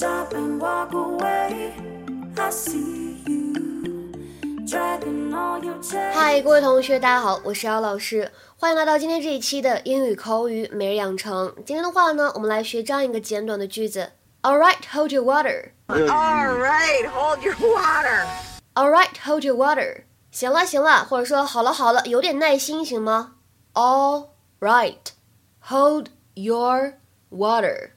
stop and walk away. I see you dragging all your chains. 嗨，各位同学，大家好，我是姚老师，欢迎来到今天这一期的英语口语每日养成。今天的话呢，我们来学这样一个简短的句子。All right, hold your water. All right, hold your water. All right, hold your water. 行了，行了，或者说好了，好了，有点耐心行吗？All right, hold your water.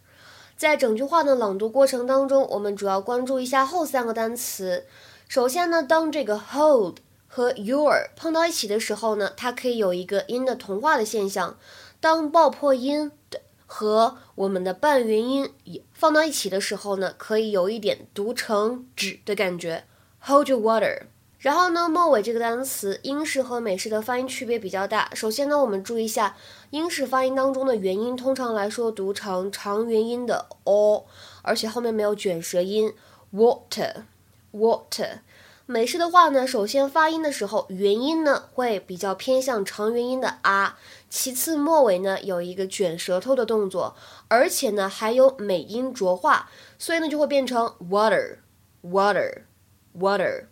在整句话的朗读过程当中，我们主要关注一下后三个单词。首先呢，当这个 hold 和 your 碰到一起的时候呢，它可以有一个音的同化的现象。当爆破音的和我们的半元音放到一起的时候呢，可以有一点读成纸的感觉。Hold your water。然后呢，末尾这个单词英式和美式的发音区别比较大。首先呢，我们注意一下英式发音当中的元音，通常来说读成长元音的 o，而且后面没有卷舌音 water water。美式的话呢，首先发音的时候元音呢会比较偏向长元音的啊，其次末尾呢有一个卷舌头的动作，而且呢还有美音浊化，所以呢就会变成 water water water。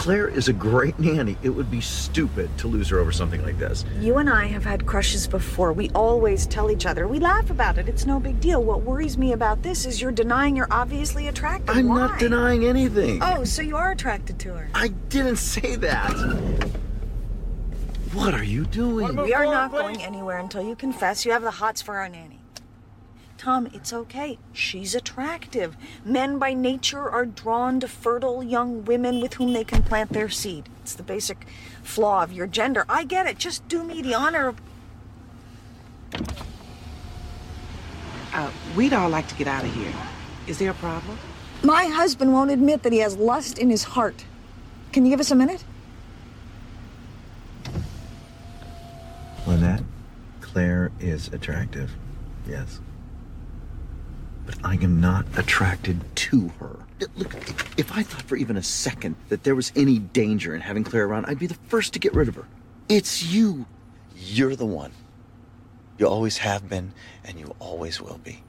Claire is a great nanny. It would be stupid to lose her over something like this. You and I have had crushes before. We always tell each other. We laugh about it. It's no big deal. What worries me about this is you're denying you're obviously attracted. To her. I'm Why? not denying anything. Oh, so you are attracted to her. I didn't say that. What are you doing? We are not going anywhere until you confess you have the hots for our nanny. Tom, it's okay. She's attractive. Men by nature are drawn to fertile young women with whom they can plant their seed. It's the basic flaw of your gender. I get it. Just do me the honor of. Uh, we'd all like to get out of here. Is there a problem? My husband won't admit that he has lust in his heart. Can you give us a minute? Lynette, Claire is attractive. Yes But I am not attracted to her. Look, if I thought for even a second that there was any danger in having Claire around, I'd be the first to get rid of her. It's you. You're the one. You always have been, and you always will be.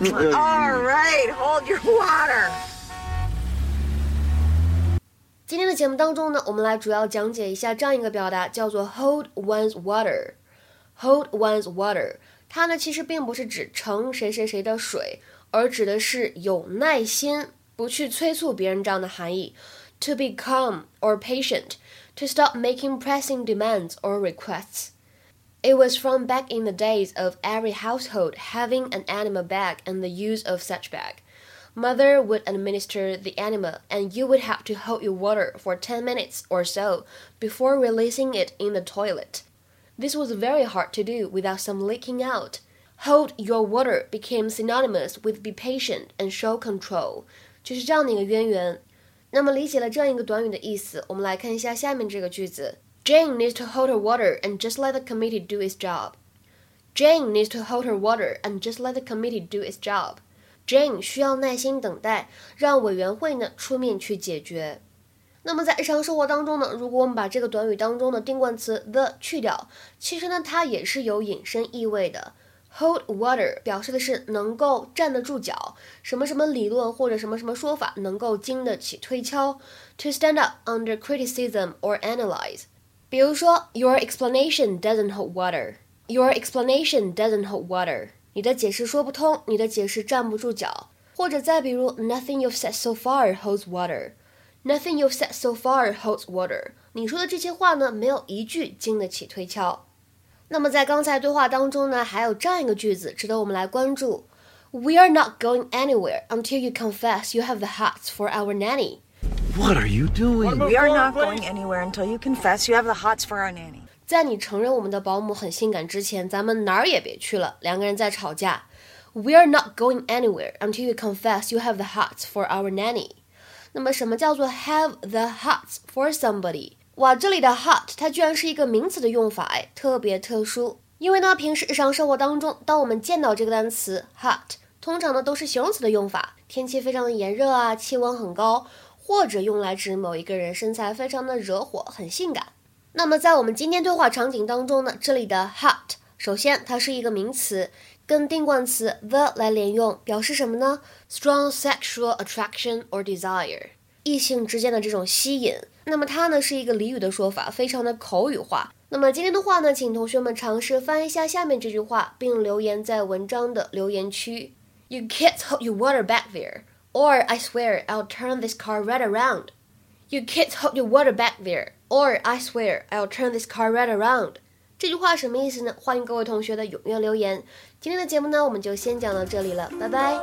All right, hold your water. 今天的节目当中呢，我们来主要讲解一下这样一个表达，叫做 hold one's water。 hold one's water，它呢其实并不是指盛谁谁谁的水，而指的是有耐心，不去催促别人这样的含义。To be calm or patient, to stop making pressing demands or requests. It was from back in the days of every household having an enema bag and the use of such bag. Mother would administer the enema, and you would have to hold your water for 10 minutes or so before releasing it in the toilet. This was very hard to do without some leaking out. Hold your water became synonymous with be patient and show control，就是这样的一个渊源。那么理解了这样一个短语的意思，我们来看一下下面这个句子：Jane needs to hold her water and just let the committee do its job. Jane needs to hold her water and just let the committee do its job. Jane 需要耐心等待，让委员会呢出面去解决。 那么在日常生活当中呢，如果我们把这个短语当中的定冠词 the 去掉，其实呢它也是有引申意味的。Hold water 表示的是能够站得住脚，什么什么理论或者什么什么说法能够经得起推敲。To stand up under criticism or analyze。比如说，Your explanation doesn't hold water. Your explanation doesn't hold water. 你的解释说不通，你的解释站不住脚。或者再比如，Nothing you've said so far holds water. Nothing you've said so far holds water. 你说的这些话呢，没有一句经得起推敲。那么在刚才对话当中呢，还有这样一个句子值得我们来关注：We are not going anywhere until you confess you have the hots for our nanny. What are you doing? We are not going anywhere until you confess you have the hots for our nanny. 在你承认我们的保姆很性感之前，咱们哪儿也别去了。两个人在吵架。We are not going anywhere until you confess you have the hots for our nanny. 那么什么叫做 have the hots for somebody？哇，这里的 hot 它居然是一个名词的用法，哎，特别特殊。因为呢，平时日常生活当中，当我们见到这个单词 hot，通常呢都是形容词的用法，天气非常的炎热啊，气温很高，或者用来指某一个人身材非常的惹火，很性感。那么在我们今天对话场景当中呢，这里的 hot 首先，它是一个名词，跟定冠词 the 来连用，表示什么呢？strong sexual attraction or desire，异性之间的这种吸引。那么它呢是一个俚语的说法，非常的口语化。那么今天的话呢，请同学们尝试翻译一下下面这句话，并留言在文章的留言区。You can't hold your water back there, or I swear I'll turn this car right around. You can't hold your water back there, or I swear I'll turn this car right around. 这句话什么意思呢？欢迎各位同学的踊跃留言。今天的节目呢，我们就先讲到这里了，拜拜。